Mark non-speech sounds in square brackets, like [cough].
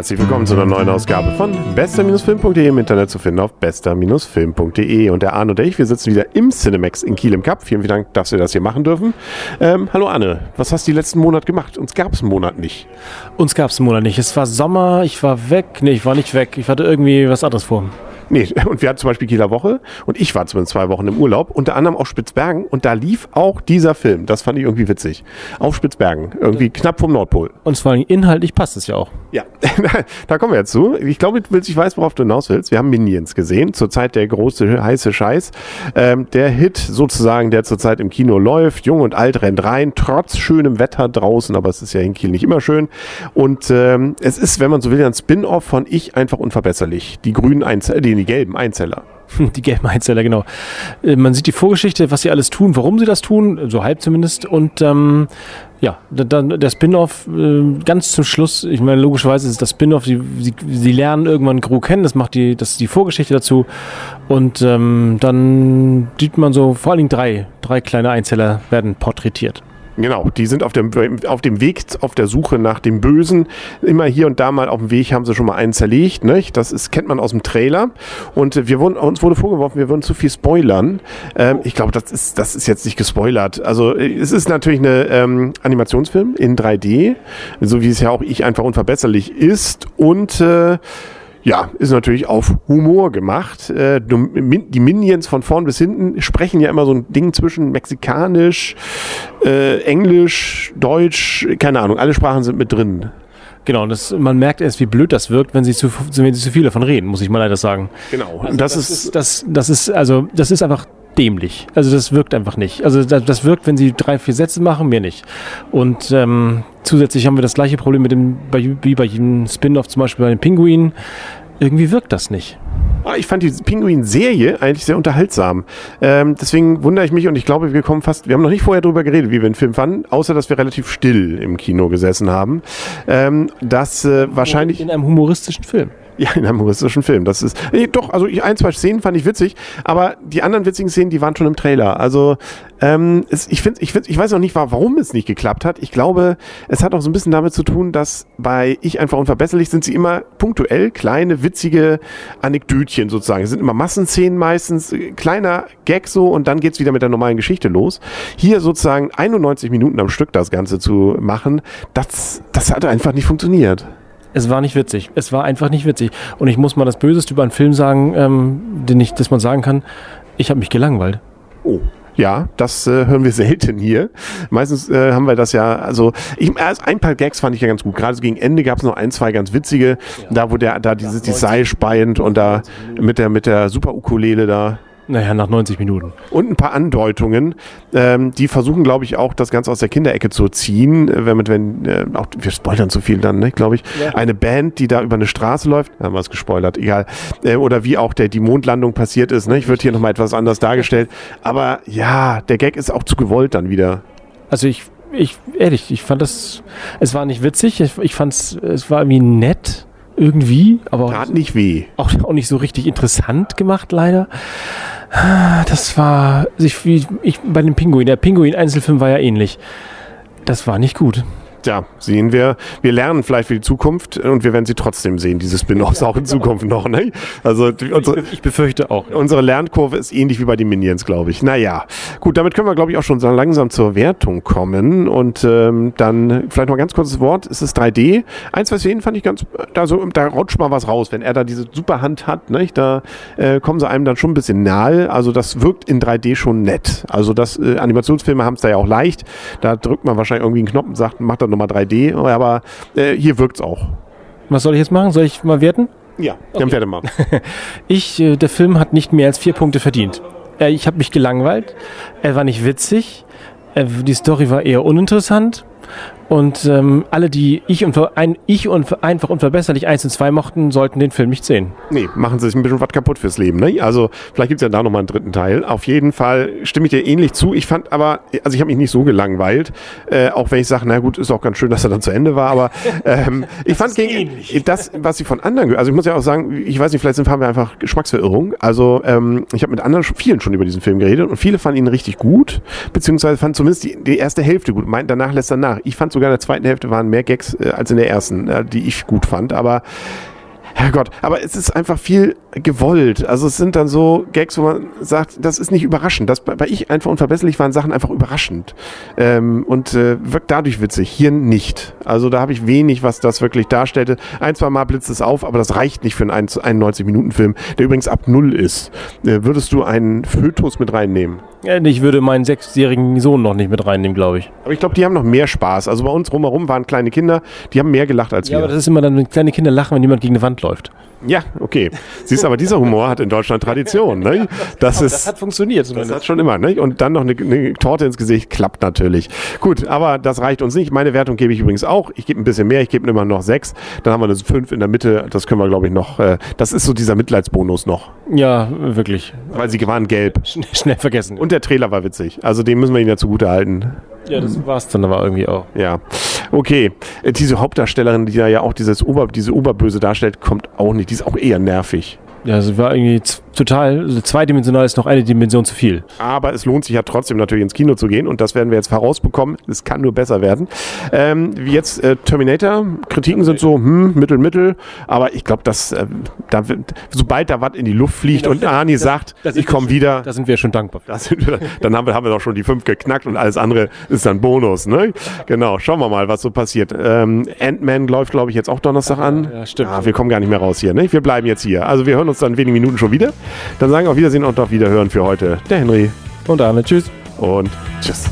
Herzlich willkommen zu einer neuen Ausgabe von bester-film.de im Internet zu finden auf bester-film.de. Und der Arne und ich, wir sitzen wieder im Cinemax in Kiel im Cup. Vielen, vielen Dank, dass wir das hier machen dürfen. Ähm, hallo Anne, was hast du letzten Monate gemacht? Uns gab es einen Monat nicht. Uns gab es einen Monat nicht. Es war Sommer, ich war weg. Nee, ich war nicht weg. Ich hatte irgendwie was anderes vor. Nee, [laughs] und wir hatten zum Beispiel Kieler Woche und ich war zumindest zwei Wochen im Urlaub, unter anderem auf Spitzbergen und da lief auch dieser Film. Das fand ich irgendwie witzig. Auf Spitzbergen, irgendwie knapp vom Nordpol. Und vor allem inhaltlich passt es ja auch. Ja, [laughs] da kommen wir jetzt zu. Ich glaube, ich weiß, worauf du hinaus willst. Wir haben Minions gesehen, zurzeit der große heiße Scheiß. Ähm, der Hit sozusagen, der zurzeit im Kino läuft. Jung und alt rennt rein, trotz schönem Wetter draußen, aber es ist ja in Kiel nicht immer schön. Und ähm, es ist, wenn man so will, ein Spin-off von Ich einfach unverbesserlich. Die grünen Einzel die, die gelben Einzeller. [laughs] Die gelben Einzeller, genau. Äh, man sieht die Vorgeschichte, was sie alles tun, warum sie das tun, so halb zumindest. Und ähm, ja, dann der Spin-off äh, ganz zum Schluss. Ich meine, logischerweise ist das Spin-off. Sie, sie, sie, lernen irgendwann Gru kennen. Das macht die, das ist die Vorgeschichte dazu. Und ähm, dann sieht man so vor allen Dingen drei, drei kleine Einzeller werden porträtiert. Genau, die sind auf dem, auf dem Weg, auf der Suche nach dem Bösen. Immer hier und da mal auf dem Weg haben sie schon mal einen zerlegt. Nicht? Das ist, kennt man aus dem Trailer. Und wir wurden, uns wurde vorgeworfen, wir würden zu viel spoilern. Ähm, ich glaube, das ist, das ist jetzt nicht gespoilert. Also es ist natürlich eine ähm, Animationsfilm in 3D, so wie es ja auch ich einfach unverbesserlich ist. Und äh, ja, ist natürlich auf Humor gemacht. Äh, die Minions von vorn bis hinten sprechen ja immer so ein Ding zwischen Mexikanisch, äh, Englisch, Deutsch, keine Ahnung, alle Sprachen sind mit drin. Genau, und das, man merkt erst, wie blöd das wirkt, wenn sie zu, wenn sie zu viel davon reden, muss ich mal leider sagen. Genau. Also das, das, ist, das, das ist, also, das ist einfach dämlich. Also das wirkt einfach nicht. Also das, das wirkt, wenn sie drei, vier Sätze machen, mir nicht. Und ähm, zusätzlich haben wir das gleiche Problem mit dem, wie bei jedem Spin-off, zum Beispiel bei den Pinguinen. Irgendwie wirkt das nicht. Ah, ich fand die Pinguin-Serie eigentlich sehr unterhaltsam. Ähm, deswegen wundere ich mich und ich glaube, wir kommen fast, wir haben noch nicht vorher darüber geredet, wie wir den Film fanden, außer dass wir relativ still im Kino gesessen haben. Ähm, dass äh, wahrscheinlich. In einem humoristischen Film. Ja, in einem humoristischen Film. Das ist. Nee, doch, also ich, ein, zwei Szenen fand ich witzig, aber die anderen witzigen Szenen, die waren schon im Trailer. Also ähm, es, ich finde, ich, find, ich weiß noch nicht, warum es nicht geklappt hat. Ich glaube, es hat auch so ein bisschen damit zu tun, dass bei Ich einfach unverbesserlich sind sie immer punktuell kleine, witzige Anekdötchen sozusagen. Es sind immer Massenszenen meistens, äh, kleiner Gag so und dann geht's wieder mit der normalen Geschichte los. Hier sozusagen 91 Minuten am Stück das Ganze zu machen, das, das hat einfach nicht funktioniert. Es war nicht witzig. Es war einfach nicht witzig. Und ich muss mal das Böseste über einen Film sagen, ähm, den ich, dass man sagen kann, ich habe mich gelangweilt. Oh. Ja, das äh, hören wir selten hier. Meistens äh, haben wir das ja, also ich, also ein paar Gags fand ich ja ganz gut. Gerade so gegen Ende gab es noch ein, zwei ganz witzige, ja. da wo der da dieses ja, die Seil speiend und da mit der mit der Super Ukulele da. Naja, nach 90 Minuten. Und ein paar Andeutungen, ähm, die versuchen, glaube ich, auch das Ganze aus der Kinderecke zu ziehen. Äh, wenn, wenn äh, auch, wir spoilern zu viel dann, ne, glaube ich. Ja. Eine Band, die da über eine Straße läuft, haben wir es gespoilert, egal. Äh, oder wie auch der, die Mondlandung passiert ist. Ne? Ich würde hier nochmal etwas anders dargestellt. Aber ja, der Gag ist auch zu gewollt dann wieder. Also ich, ich, ehrlich, ich fand das, es war nicht witzig. Ich, ich fand es, es war irgendwie nett irgendwie, aber Tat nicht weh. Auch, auch nicht so richtig interessant gemacht, leider. Das war, ich, ich, bei dem Pinguin, der Pinguin-Einzelfilm war ja ähnlich. Das war nicht gut ja, sehen wir. Wir lernen vielleicht für die Zukunft und wir werden sie trotzdem sehen, diese Spin-offs auch in Zukunft noch. Ne? Also unsere, ich befürchte auch. Unsere Lernkurve ist ähnlich wie bei den Minions, glaube ich. Naja, gut, damit können wir, glaube ich, auch schon so langsam zur Wertung kommen und ähm, dann vielleicht noch ein ganz kurzes Wort. Es ist 3D. Ein, zwei Szenen fand ich ganz, da, so, da rutscht mal was raus, wenn er da diese super Hand hat. Ne? Da äh, kommen sie einem dann schon ein bisschen nahe. Also das wirkt in 3D schon nett. Also das äh, Animationsfilme haben es da ja auch leicht. Da drückt man wahrscheinlich irgendwie einen Knopf und sagt, macht dann nochmal 3D, aber äh, hier wirkt es auch. Was soll ich jetzt machen? Soll ich mal werten? Ja, okay. dann werte mal. [laughs] ich, äh, der Film hat nicht mehr als vier Punkte verdient. Äh, ich habe mich gelangweilt. Er war nicht witzig. Äh, die Story war eher uninteressant. Und ähm, alle, die ich und, ein, ich und einfach unverbesserlich 1 und 2 mochten, sollten den Film nicht sehen. Nee, machen sie sich ein bisschen was kaputt fürs Leben. Ne? Also vielleicht gibt es ja da nochmal einen dritten Teil. Auf jeden Fall stimme ich dir ähnlich zu. Ich fand aber, also ich habe mich nicht so gelangweilt, äh, auch wenn ich sage, na gut, ist auch ganz schön, dass er dann zu Ende war, aber [laughs] ähm, ich fand gegen das, was ich von anderen, also ich muss ja auch sagen, ich weiß nicht, vielleicht sind haben wir einfach Geschmacksverirrung. Also ähm, ich habe mit anderen, vielen schon über diesen Film geredet und viele fanden ihn richtig gut, beziehungsweise fanden zumindest die, die erste Hälfte gut. Mein, danach lässt er nach. Ich fand so sogar in der zweiten Hälfte waren mehr Gags äh, als in der ersten, äh, die ich gut fand. Aber Herrgott, aber es ist einfach viel gewollt. Also es sind dann so Gags, wo man sagt, das ist nicht überraschend. Das, bei Ich einfach unverbesserlich waren Sachen einfach überraschend. Ähm, und äh, wirkt dadurch witzig. Hier nicht. Also da habe ich wenig, was das wirklich darstellte. Ein, zwei Mal blitzt es auf, aber das reicht nicht für einen 91-Minuten-Film, der übrigens ab Null ist. Äh, würdest du einen Fötus mit reinnehmen? Ich würde meinen sechsjährigen Sohn noch nicht mit reinnehmen, glaube ich. Aber ich glaube, die haben noch mehr Spaß. Also bei uns rumherum waren kleine Kinder, die haben mehr gelacht als Ja, wir. aber das ist immer dann, wenn kleine Kinder lachen, wenn jemand gegen eine Wand läuft. Ja, okay. Siehst aber, dieser Humor hat in Deutschland Tradition. Ne? Das ist. Das hat funktioniert. Das zumindest. hat schon immer, ne? Und dann noch eine, eine Torte ins Gesicht, klappt natürlich. Gut, aber das reicht uns nicht. Meine Wertung gebe ich übrigens auch. Ich gebe ein bisschen mehr, ich gebe immer noch sechs. Dann haben wir eine fünf in der Mitte. Das können wir, glaube ich, noch. Äh, das ist so dieser Mitleidsbonus noch. Ja, wirklich. Weil sie waren gelb. Schnell, schnell vergessen. Und der Trailer war witzig. Also den müssen wir ihnen ja zugute halten. ja, das war's dann aber irgendwie auch. Ja. Okay. Äh, diese Hauptdarstellerin, die da ja auch dieses Ober, diese Oberböse darstellt, kommt auch nicht. Die ist auch eher nervig. Ja, es war irgendwie total, zweidimensional ist noch eine Dimension zu viel. Aber es lohnt sich ja trotzdem natürlich ins Kino zu gehen und das werden wir jetzt vorausbekommen. Es kann nur besser werden. Ähm, wie jetzt äh, Terminator, Kritiken sind so, hm, mittel, mittel. Aber ich glaube, dass äh, da, sobald da was in die Luft fliegt und Arnie sagt, ich komme wieder, Da sind wir schon dankbar. wir, dann haben wir, haben wir doch schon die fünf geknackt und alles andere ist dann Bonus. Ne? Genau, schauen wir mal, was so passiert. Ähm, Ant-Man läuft, glaube ich, jetzt auch Donnerstag an. Ja, stimmt. Ah, wir kommen gar nicht mehr raus hier. Ne? Wir bleiben jetzt hier. Also wir hören uns dann in wenigen Minuten schon wieder. Dann sagen wir auf Wiedersehen und auf Wiederhören für heute der Henry Und Arne, tschüss. und tschüss.